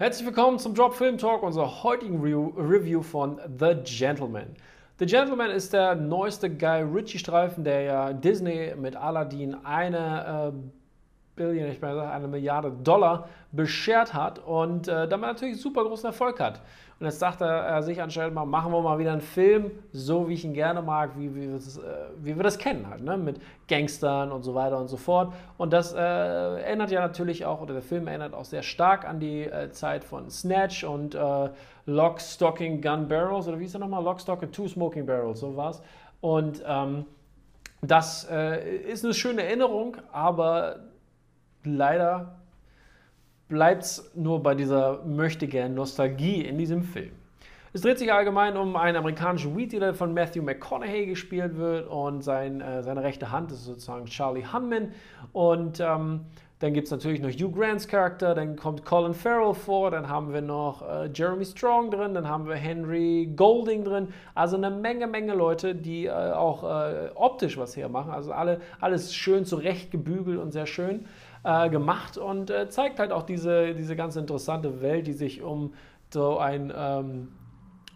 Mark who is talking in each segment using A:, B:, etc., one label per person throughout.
A: Herzlich willkommen zum Drop Film Talk, unserer heutigen Re Review von The Gentleman. The Gentleman ist der neueste Guy Ritchie-Streifen, der ja Disney mit Aladdin eine äh, Billion, ich meine, eine Milliarde Dollar beschert hat und äh, damit natürlich super großen Erfolg hat. Und jetzt dachte er sich anscheinend mal, machen wir mal wieder einen Film, so wie ich ihn gerne mag, wie, wie, wir, das, äh, wie wir das kennen halt, ne? mit Gangstern und so weiter und so fort. Und das äh, erinnert ja natürlich auch, oder der Film erinnert auch sehr stark an die äh, Zeit von Snatch und äh, Lock, Stocking, Gun Barrels, oder wie ist er nochmal? Lock, Stock Two Smoking Barrels, so war's. Und ähm, das äh, ist eine schöne Erinnerung, aber leider bleibt es nur bei dieser möchtegern Nostalgie in diesem Film. Es dreht sich allgemein um einen amerikanischen Weed-Dealer von Matthew McConaughey gespielt wird und sein, äh, seine rechte Hand ist sozusagen Charlie Hunman und ähm, dann gibt es natürlich noch Hugh Grants Charakter, dann kommt Colin Farrell vor, dann haben wir noch äh, Jeremy Strong drin, dann haben wir Henry Golding drin. Also eine Menge, Menge Leute, die äh, auch äh, optisch was hermachen. Also alle, alles schön zurecht gebügelt und sehr schön äh, gemacht und äh, zeigt halt auch diese, diese ganz interessante Welt, die sich um so ein ähm,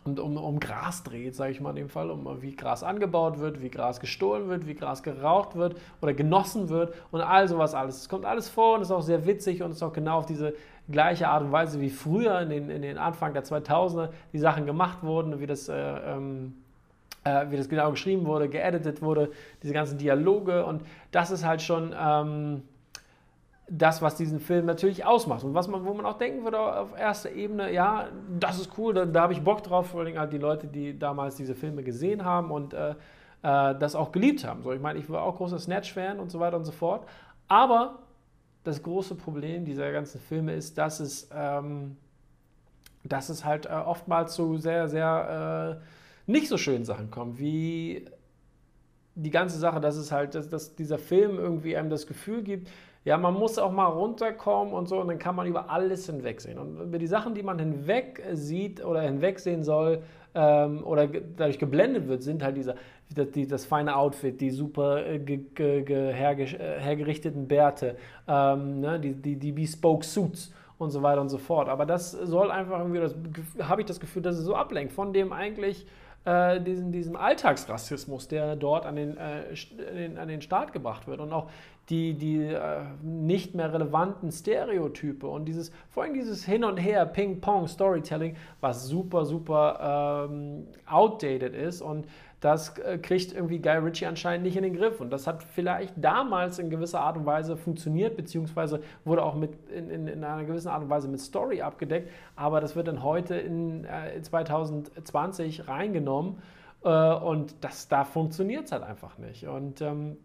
A: um, um, um, Gras dreht, sage ich mal in dem Fall, um wie Gras angebaut wird, wie Gras gestohlen wird, wie Gras geraucht wird oder genossen wird und all sowas alles. Es kommt alles vor und ist auch sehr witzig und ist auch genau auf diese gleiche Art und Weise wie früher in den, in den Anfang der 2000er die Sachen gemacht wurden, wie das, äh, ähm, äh, wie das genau geschrieben wurde, geeditet wurde, diese ganzen Dialoge und das ist halt schon... Ähm, das, was diesen Film natürlich ausmacht. Und was man, wo man auch denken würde auf erster Ebene, ja, das ist cool, da, da habe ich Bock drauf, vor allem halt die Leute, die damals diese Filme gesehen haben und äh, äh, das auch geliebt haben. So, ich meine, ich war auch großer Snatch-Fan und so weiter und so fort. Aber das große Problem dieser ganzen Filme ist, dass es, ähm, dass es halt äh, oftmals zu sehr, sehr äh, nicht so schönen Sachen kommt, wie die ganze Sache, dass es halt, dass, dass dieser Film irgendwie einem das Gefühl gibt, ja, man muss auch mal runterkommen und so und dann kann man über alles hinwegsehen. Und über die Sachen, die man hinweg sieht oder hinwegsehen soll ähm, oder dadurch geblendet wird, sind halt dieser, die, das feine Outfit, die super äh, ge, ge, ge, herge, äh, hergerichteten Bärte, ähm, ne, die, die, die Bespoke Suits und so weiter und so fort. Aber das soll einfach irgendwie, das habe ich das Gefühl, dass es so ablenkt von dem eigentlich äh, diesen, diesem Alltagsrassismus, der dort an den, äh, an den Start gebracht wird und auch die, die äh, nicht mehr relevanten Stereotype und dieses, vor allem dieses Hin und Her, Ping-Pong, Storytelling, was super, super ähm, outdated ist und das äh, kriegt irgendwie Guy Ritchie anscheinend nicht in den Griff. Und das hat vielleicht damals in gewisser Art und Weise funktioniert, beziehungsweise wurde auch mit, in, in, in einer gewissen Art und Weise mit Story abgedeckt. Aber das wird dann heute in, äh, 2020 reingenommen. Äh, und das, da funktioniert es halt einfach nicht. Und ähm,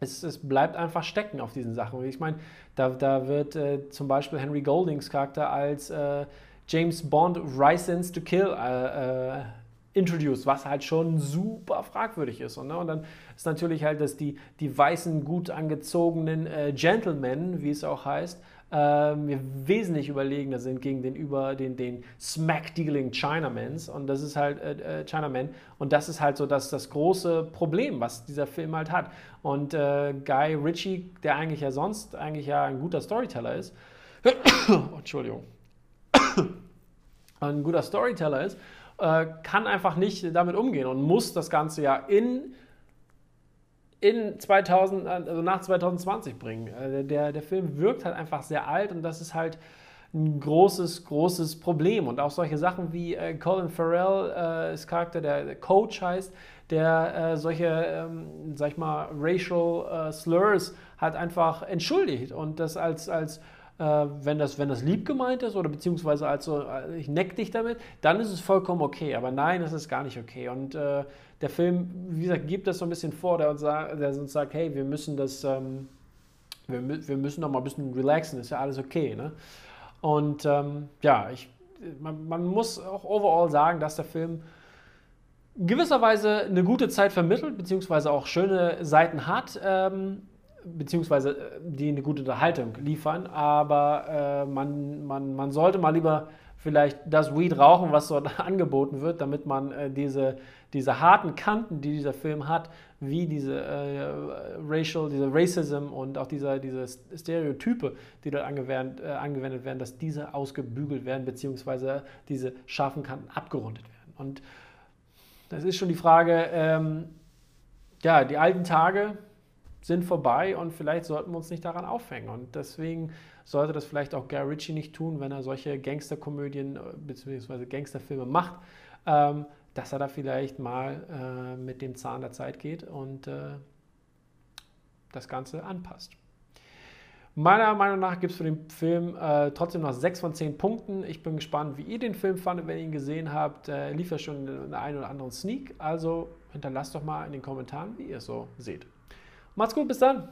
A: es, es, bleibt einfach stecken auf diesen Sachen. Ich meine, da, da wird äh, zum Beispiel Henry Goldings Charakter als äh, James Bond License to Kill äh, äh introduced, was halt schon super fragwürdig ist. Und, ne? und dann ist natürlich halt, dass die, die weißen, gut angezogenen äh, Gentlemen, wie es auch heißt, äh, wesentlich überlegener sind gegen den über den, den Smack-Dealing Chinamans. Und das ist halt äh, äh, Chinaman. Und das ist halt so das, das große Problem, was dieser Film halt hat. Und äh, Guy Ritchie, der eigentlich ja sonst eigentlich ja ein guter Storyteller ist, Entschuldigung, ein guter Storyteller ist, äh, kann einfach nicht damit umgehen und muss das Ganze ja in, in 2000, also nach 2020 bringen. Äh, der, der Film wirkt halt einfach sehr alt und das ist halt ein großes, großes Problem. Und auch solche Sachen wie äh, Colin Farrell, äh, ist Charakter, der, Coach heißt, der äh, solche, ähm, sag ich mal, Racial äh, Slurs halt einfach entschuldigt und das als, als wenn, das, wenn das lieb gemeint ist oder beziehungsweise als so, äh, ich neck dich damit, dann ist es vollkommen okay. Aber nein, das ist gar nicht okay. Und äh, der Film, wie gesagt, gibt das so ein bisschen vor, der uns, sagt, der uns sagt, hey, wir müssen das, ähm, wir, wir müssen doch mal ein bisschen relaxen, ist ja alles okay. Ne? Und ähm, ja, ich, man, man, muss auch overall sagen, dass der Film gewisserweise eine gute Zeit vermittelt, beziehungsweise auch schöne Seiten hat. Ähm, beziehungsweise äh, die eine gute Unterhaltung liefern, aber äh, man, man, man sollte mal lieber vielleicht das Weed rauchen, was dort angeboten wird, damit man äh, diese, diese harten Kanten, die dieser Film hat, wie diese äh, Racial, diese Racism und auch dieser, diese Stereotype, die dort angewendet, äh, angewendet werden, dass diese ausgebügelt werden, beziehungsweise diese scharfen Kanten abgerundet werden. Und das ist schon die Frage, ähm, ja, die alten Tage sind vorbei und vielleicht sollten wir uns nicht daran aufhängen. Und deswegen sollte das vielleicht auch Guy Ritchie nicht tun, wenn er solche Gangsterkomödien äh, bzw. Gangsterfilme macht, ähm, dass er da vielleicht mal äh, mit dem Zahn der Zeit geht und äh, das Ganze anpasst. Meiner Meinung nach gibt es für den Film äh, trotzdem noch 6 von 10 Punkten. Ich bin gespannt, wie ihr den Film fandet, wenn ihr ihn gesehen habt. Äh, lief ja schon der einen oder anderen Sneak. Also hinterlasst doch mal in den Kommentaren, wie ihr es so seht. Macht's gut, bis dann.